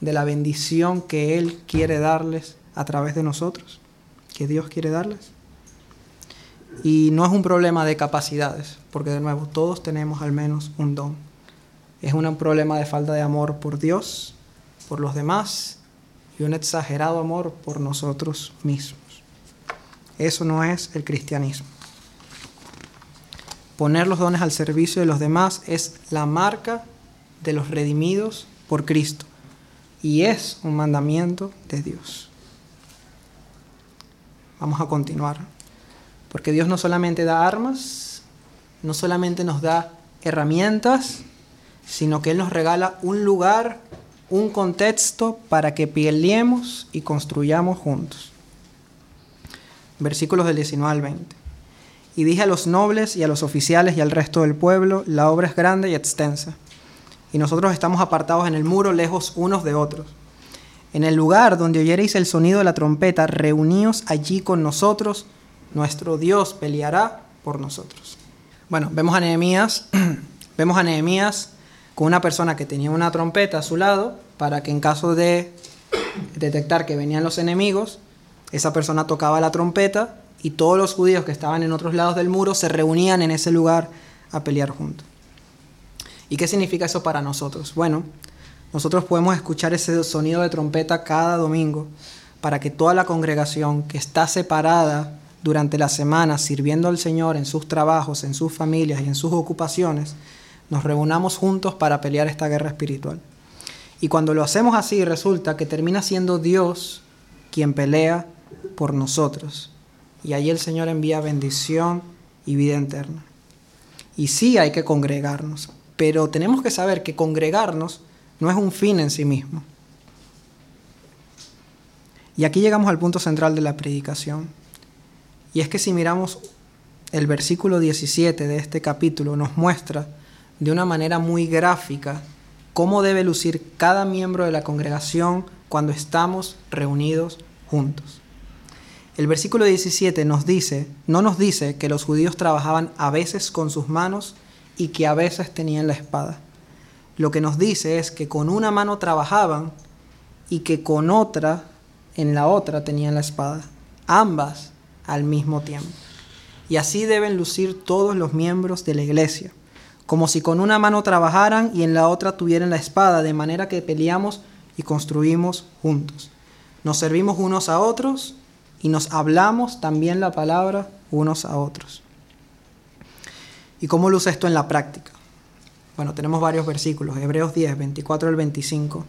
de la bendición que Él quiere darles a través de nosotros? ¿Que Dios quiere darles? Y no es un problema de capacidades, porque de nuevo todos tenemos al menos un don. Es un problema de falta de amor por Dios, por los demás y un exagerado amor por nosotros mismos. Eso no es el cristianismo. Poner los dones al servicio de los demás es la marca de los redimidos por Cristo y es un mandamiento de Dios. Vamos a continuar. Porque Dios no solamente da armas, no solamente nos da herramientas, sino que Él nos regala un lugar, un contexto para que peleemos y construyamos juntos. Versículos del 19 al 20. Y dije a los nobles y a los oficiales y al resto del pueblo, la obra es grande y extensa, y nosotros estamos apartados en el muro, lejos unos de otros. En el lugar donde oyereis el sonido de la trompeta, reuníos allí con nosotros, nuestro Dios peleará por nosotros. Bueno, vemos a Nehemías, vemos a Nehemías con una persona que tenía una trompeta a su lado para que en caso de detectar que venían los enemigos, esa persona tocaba la trompeta y todos los judíos que estaban en otros lados del muro se reunían en ese lugar a pelear juntos. ¿Y qué significa eso para nosotros? Bueno, nosotros podemos escuchar ese sonido de trompeta cada domingo para que toda la congregación que está separada durante la semana sirviendo al Señor en sus trabajos, en sus familias y en sus ocupaciones, nos reunamos juntos para pelear esta guerra espiritual. Y cuando lo hacemos así, resulta que termina siendo Dios quien pelea por nosotros. Y ahí el Señor envía bendición y vida eterna. Y sí hay que congregarnos, pero tenemos que saber que congregarnos no es un fin en sí mismo. Y aquí llegamos al punto central de la predicación. Y es que si miramos el versículo 17 de este capítulo, nos muestra de una manera muy gráfica cómo debe lucir cada miembro de la congregación cuando estamos reunidos juntos. El versículo 17 nos dice, no nos dice que los judíos trabajaban a veces con sus manos y que a veces tenían la espada. Lo que nos dice es que con una mano trabajaban y que con otra, en la otra tenían la espada. Ambas al mismo tiempo. Y así deben lucir todos los miembros de la iglesia, como si con una mano trabajaran y en la otra tuvieran la espada, de manera que peleamos y construimos juntos. Nos servimos unos a otros y nos hablamos también la palabra unos a otros. ¿Y cómo luce esto en la práctica? Bueno, tenemos varios versículos, Hebreos 10, 24 al 25,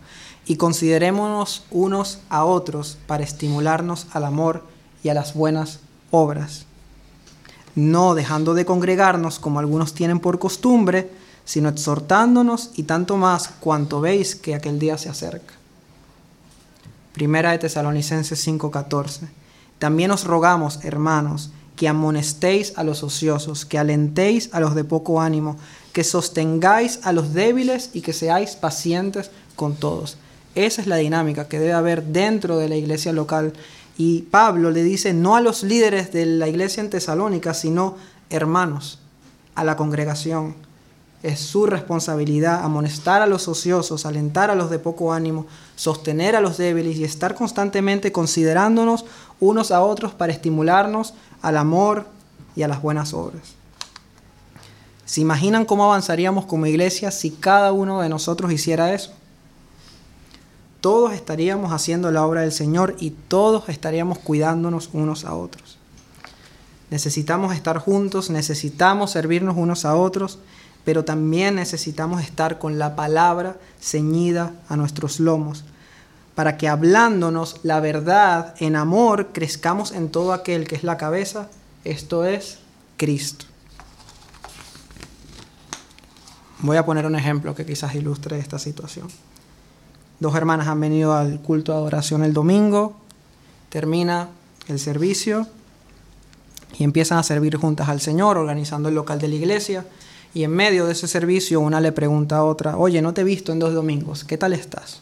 y considerémonos unos a otros para estimularnos al amor y a las buenas obras, no dejando de congregarnos como algunos tienen por costumbre, sino exhortándonos y tanto más cuanto veis que aquel día se acerca. Primera de Tesalonicenses 5:14. También os rogamos, hermanos, que amonestéis a los ociosos, que alentéis a los de poco ánimo, que sostengáis a los débiles y que seáis pacientes con todos. Esa es la dinámica que debe haber dentro de la iglesia local y Pablo le dice no a los líderes de la iglesia en Tesalónica, sino hermanos, a la congregación. Es su responsabilidad amonestar a los ociosos, alentar a los de poco ánimo, sostener a los débiles y estar constantemente considerándonos unos a otros para estimularnos al amor y a las buenas obras. ¿Se imaginan cómo avanzaríamos como iglesia si cada uno de nosotros hiciera eso? todos estaríamos haciendo la obra del Señor y todos estaríamos cuidándonos unos a otros. Necesitamos estar juntos, necesitamos servirnos unos a otros, pero también necesitamos estar con la palabra ceñida a nuestros lomos, para que hablándonos la verdad en amor crezcamos en todo aquel que es la cabeza, esto es Cristo. Voy a poner un ejemplo que quizás ilustre esta situación. Dos hermanas han venido al culto de adoración el domingo, termina el servicio y empiezan a servir juntas al Señor, organizando el local de la iglesia. Y en medio de ese servicio una le pregunta a otra, oye, no te he visto en dos domingos, ¿qué tal estás?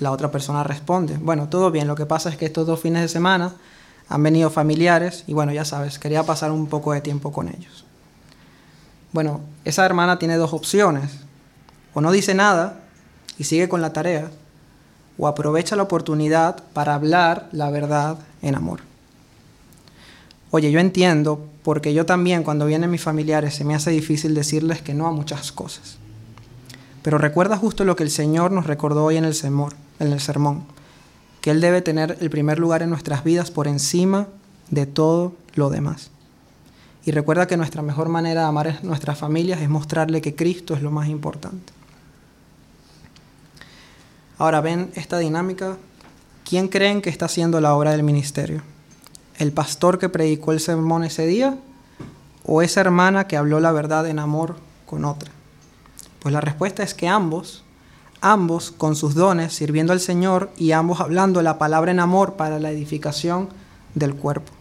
La otra persona responde, bueno, todo bien, lo que pasa es que estos dos fines de semana han venido familiares y bueno, ya sabes, quería pasar un poco de tiempo con ellos. Bueno, esa hermana tiene dos opciones, o no dice nada y sigue con la tarea, o aprovecha la oportunidad para hablar la verdad en amor. Oye, yo entiendo, porque yo también cuando vienen mis familiares se me hace difícil decirles que no a muchas cosas. Pero recuerda justo lo que el Señor nos recordó hoy en el, sermón, en el sermón, que Él debe tener el primer lugar en nuestras vidas por encima de todo lo demás. Y recuerda que nuestra mejor manera de amar a nuestras familias es mostrarle que Cristo es lo más importante. Ahora ven esta dinámica. ¿Quién creen que está haciendo la obra del ministerio? el pastor que predicó el sermón ese día o esa hermana que habló la verdad en amor con otra? Pues la respuesta es que ambos, ambos con sus dones sirviendo al Señor y ambos hablando la palabra en amor para la edificación del cuerpo.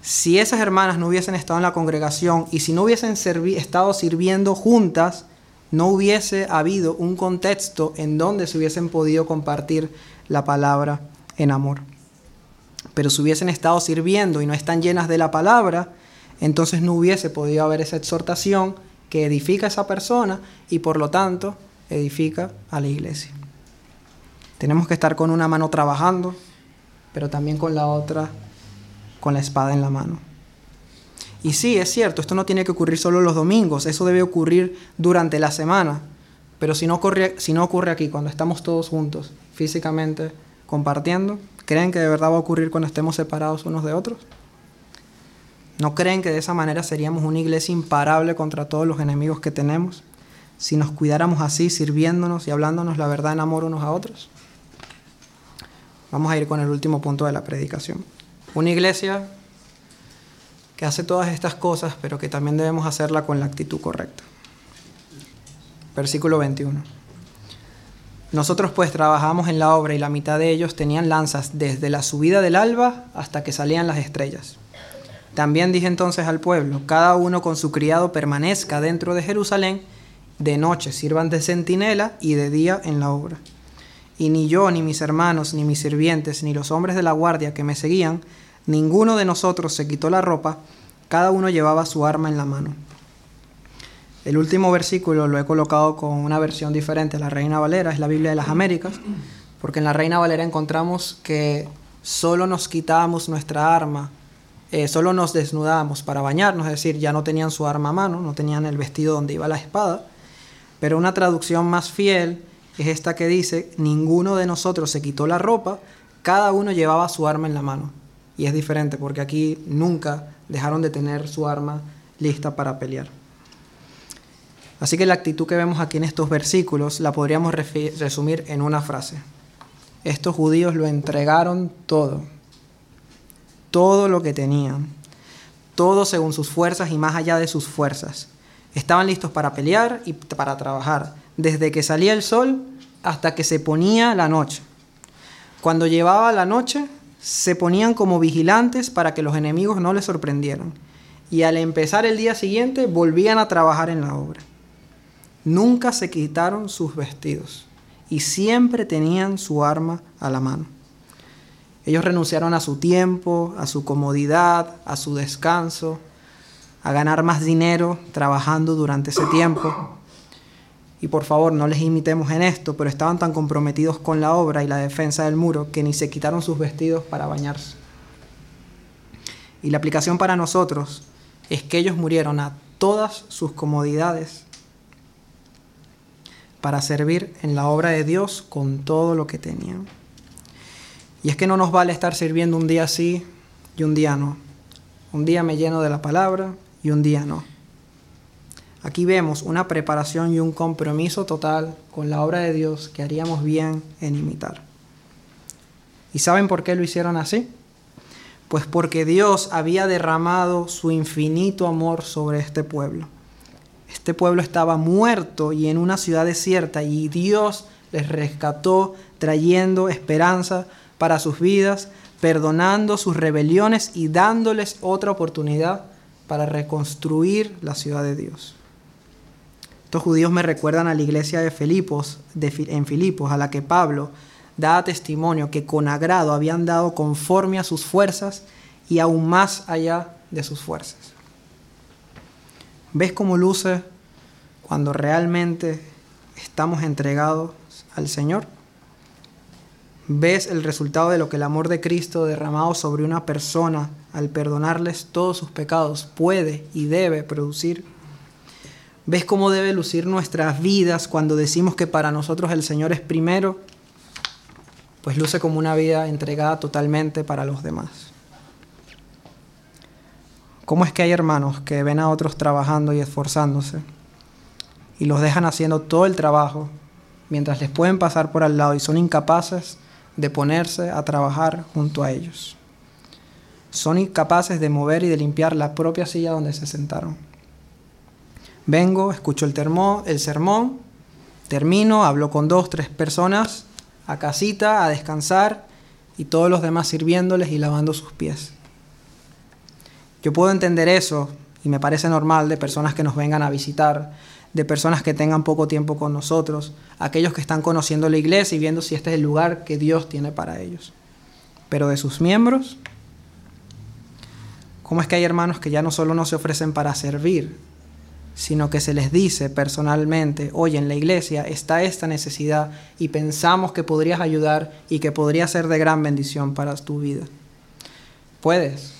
Si esas hermanas no hubiesen estado en la congregación y si no hubiesen estado sirviendo juntas, no hubiese habido un contexto en donde se hubiesen podido compartir la palabra en amor pero si hubiesen estado sirviendo y no están llenas de la palabra, entonces no hubiese podido haber esa exhortación que edifica a esa persona y por lo tanto edifica a la iglesia. Tenemos que estar con una mano trabajando, pero también con la otra con la espada en la mano. Y sí, es cierto, esto no tiene que ocurrir solo los domingos, eso debe ocurrir durante la semana. Pero si no, ocurre, si no ocurre aquí, cuando estamos todos juntos, físicamente compartiendo, ¿Creen que de verdad va a ocurrir cuando estemos separados unos de otros? ¿No creen que de esa manera seríamos una iglesia imparable contra todos los enemigos que tenemos? Si nos cuidáramos así, sirviéndonos y hablándonos la verdad en amor unos a otros. Vamos a ir con el último punto de la predicación. Una iglesia que hace todas estas cosas, pero que también debemos hacerla con la actitud correcta. Versículo 21. Nosotros pues trabajamos en la obra y la mitad de ellos tenían lanzas desde la subida del alba hasta que salían las estrellas. También dije entonces al pueblo, cada uno con su criado permanezca dentro de Jerusalén, de noche sirvan de centinela y de día en la obra. Y ni yo, ni mis hermanos, ni mis sirvientes, ni los hombres de la guardia que me seguían, ninguno de nosotros se quitó la ropa, cada uno llevaba su arma en la mano. El último versículo lo he colocado con una versión diferente, la Reina Valera, es la Biblia de las Américas, porque en la Reina Valera encontramos que solo nos quitábamos nuestra arma, eh, solo nos desnudábamos para bañarnos, es decir, ya no tenían su arma a mano, no tenían el vestido donde iba la espada, pero una traducción más fiel es esta que dice, ninguno de nosotros se quitó la ropa, cada uno llevaba su arma en la mano. Y es diferente porque aquí nunca dejaron de tener su arma lista para pelear. Así que la actitud que vemos aquí en estos versículos la podríamos resumir en una frase. Estos judíos lo entregaron todo, todo lo que tenían, todo según sus fuerzas y más allá de sus fuerzas. Estaban listos para pelear y para trabajar, desde que salía el sol hasta que se ponía la noche. Cuando llevaba la noche, se ponían como vigilantes para que los enemigos no les sorprendieran. Y al empezar el día siguiente, volvían a trabajar en la obra. Nunca se quitaron sus vestidos y siempre tenían su arma a la mano. Ellos renunciaron a su tiempo, a su comodidad, a su descanso, a ganar más dinero trabajando durante ese tiempo. Y por favor, no les imitemos en esto, pero estaban tan comprometidos con la obra y la defensa del muro que ni se quitaron sus vestidos para bañarse. Y la aplicación para nosotros es que ellos murieron a todas sus comodidades para servir en la obra de Dios con todo lo que tenían. Y es que no nos vale estar sirviendo un día sí y un día no. Un día me lleno de la palabra y un día no. Aquí vemos una preparación y un compromiso total con la obra de Dios que haríamos bien en imitar. ¿Y saben por qué lo hicieron así? Pues porque Dios había derramado su infinito amor sobre este pueblo Este pueblo estaba muerto y en una ciudad desierta y Dios les rescató trayendo esperanza para sus vidas, perdonando sus rebeliones y dándoles otra oportunidad para reconstruir la ciudad de Dios. Estos judíos me recuerdan a la iglesia de Filipos, en Filipos, a la que Pablo da testimonio que con agrado habían dado conforme a sus fuerzas y aún más allá de sus fuerzas. ¿Ves cómo luce cuando realmente estamos entregados al Señor? ¿Ves el resultado de lo que el amor de Cristo derramado sobre una persona al perdonarles todos sus pecados puede y debe producir? ¿Ves cómo debe lucir nuestras vidas cuando decimos que para nosotros el Señor es primero? Pues luce como una vida entregada totalmente para los demás. ¿Cómo es que hay hermanos que ven a otros trabajando y esforzándose y los dejan haciendo todo el trabajo mientras les pueden pasar por al lado y son incapaces de ponerse a trabajar junto a ellos? Son incapaces de mover y de limpiar la propia silla donde se sentaron Vengo, escucho el, termo, el sermón, termino, hablo con dos, tres personas, a casita, a descansar, y todos los demás sirviéndoles y lavando sus pies. Yo puedo entender eso, y me parece normal, de personas que nos vengan a visitar, de personas que tengan poco tiempo con nosotros, aquellos que están conociendo la iglesia y viendo si este es el lugar que Dios tiene para ellos. Pero de sus miembros, ¿cómo es que hay hermanos que ya no solo no se ofrecen para servir, sino que se les dice personalmente, oye, en la iglesia está esta necesidad y pensamos que podrías ayudar y que podría ser de gran bendición para tu vida. ¿Puedes?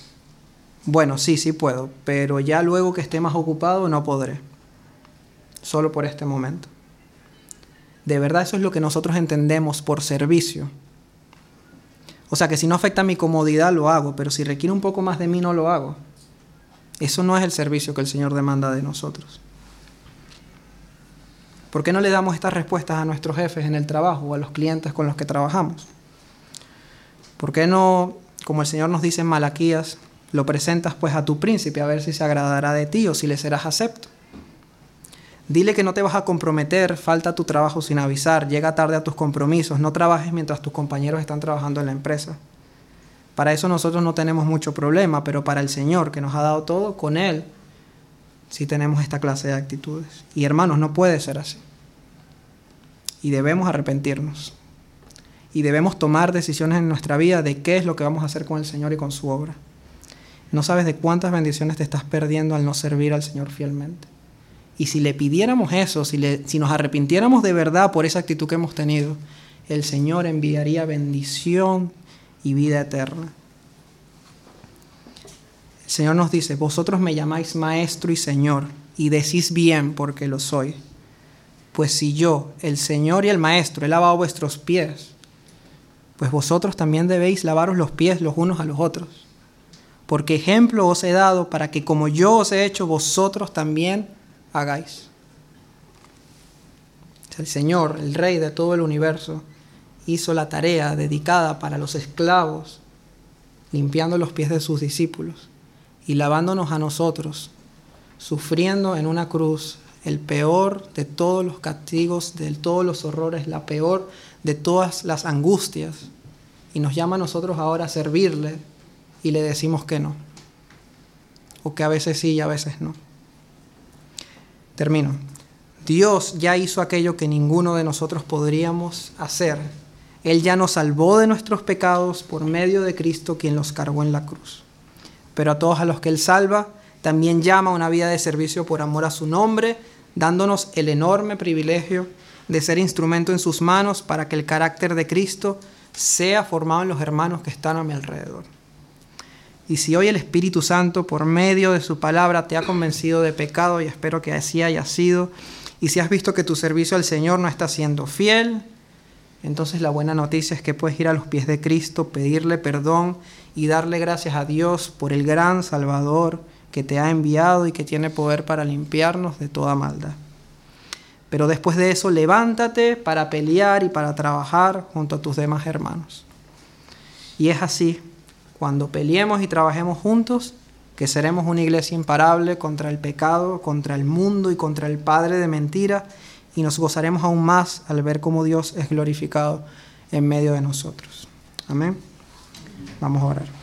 Bueno, sí, sí puedo, pero ya luego que esté más ocupado no podré. Solo por este momento. De verdad eso es lo que nosotros entendemos por servicio. O sea que si no afecta a mi comodidad lo hago, pero si requiere un poco más de mí no lo hago. Eso no es el servicio que el Señor demanda de nosotros. ¿Por qué no le damos estas respuestas a nuestros jefes en el trabajo o a los clientes con los que trabajamos? ¿Por qué no, como el Señor nos dice en Malaquías, lo presentas pues a tu príncipe a ver si se agradará de ti o si le serás acepto? Dile que no te vas a comprometer, falta tu trabajo sin avisar, llega tarde a tus compromisos, no trabajes mientras tus compañeros están trabajando en la empresa. Para eso nosotros no tenemos mucho problema, pero para el Señor que nos ha dado todo, con Él sí tenemos esta clase de actitudes. Y hermanos, no puede ser así. Y debemos arrepentirnos. Y debemos tomar decisiones en nuestra vida de qué es lo que vamos a hacer con el Señor y con su obra. No sabes de cuántas bendiciones te estás perdiendo al no servir al Señor fielmente. Y si le pidiéramos eso, si, le, si nos arrepintiéramos de verdad por esa actitud que hemos tenido, el Señor enviaría bendición y vida eterna. El Señor nos dice, vosotros me llamáis maestro y Señor, y decís bien porque lo soy. Pues si yo, el Señor y el Maestro, he lavado vuestros pies, pues vosotros también debéis lavaros los pies los unos a los otros. Porque ejemplo os he dado para que como yo os he hecho, vosotros también hagáis. El Señor, el Rey de todo el universo, hizo la tarea dedicada para los esclavos, limpiando los pies de sus discípulos y lavándonos a nosotros, sufriendo en una cruz el peor de todos los castigos, de todos los horrores, la peor de todas las angustias. Y nos llama a nosotros ahora a servirle y le decimos que no. O que a veces sí y a veces no. Termino. Dios ya hizo aquello que ninguno de nosotros podríamos hacer él ya nos salvó de nuestros pecados por medio de Cristo quien los cargó en la cruz. Pero a todos a los que Él salva, también llama a una vida de servicio por amor a su nombre, dándonos el enorme privilegio de ser instrumento en sus manos para que el carácter de Cristo sea formado en los hermanos que están a mi alrededor. Y si hoy el Espíritu Santo, por medio de su palabra, te ha convencido de pecado, y espero que así haya sido, y si has visto que tu servicio al Señor no está siendo fiel, entonces la buena noticia es que puedes ir a los pies de Cristo, pedirle perdón y darle gracias a Dios por el gran Salvador que te ha enviado y que tiene poder para limpiarnos de toda maldad. Pero después de eso, levántate para pelear y para trabajar junto a tus demás hermanos. Y es así, cuando peleemos y trabajemos juntos, que seremos una iglesia imparable contra el pecado, contra el mundo y contra el padre de mentira, y nos gozaremos aún más al ver cómo Dios es glorificado en medio de nosotros. Amén. Vamos a orar.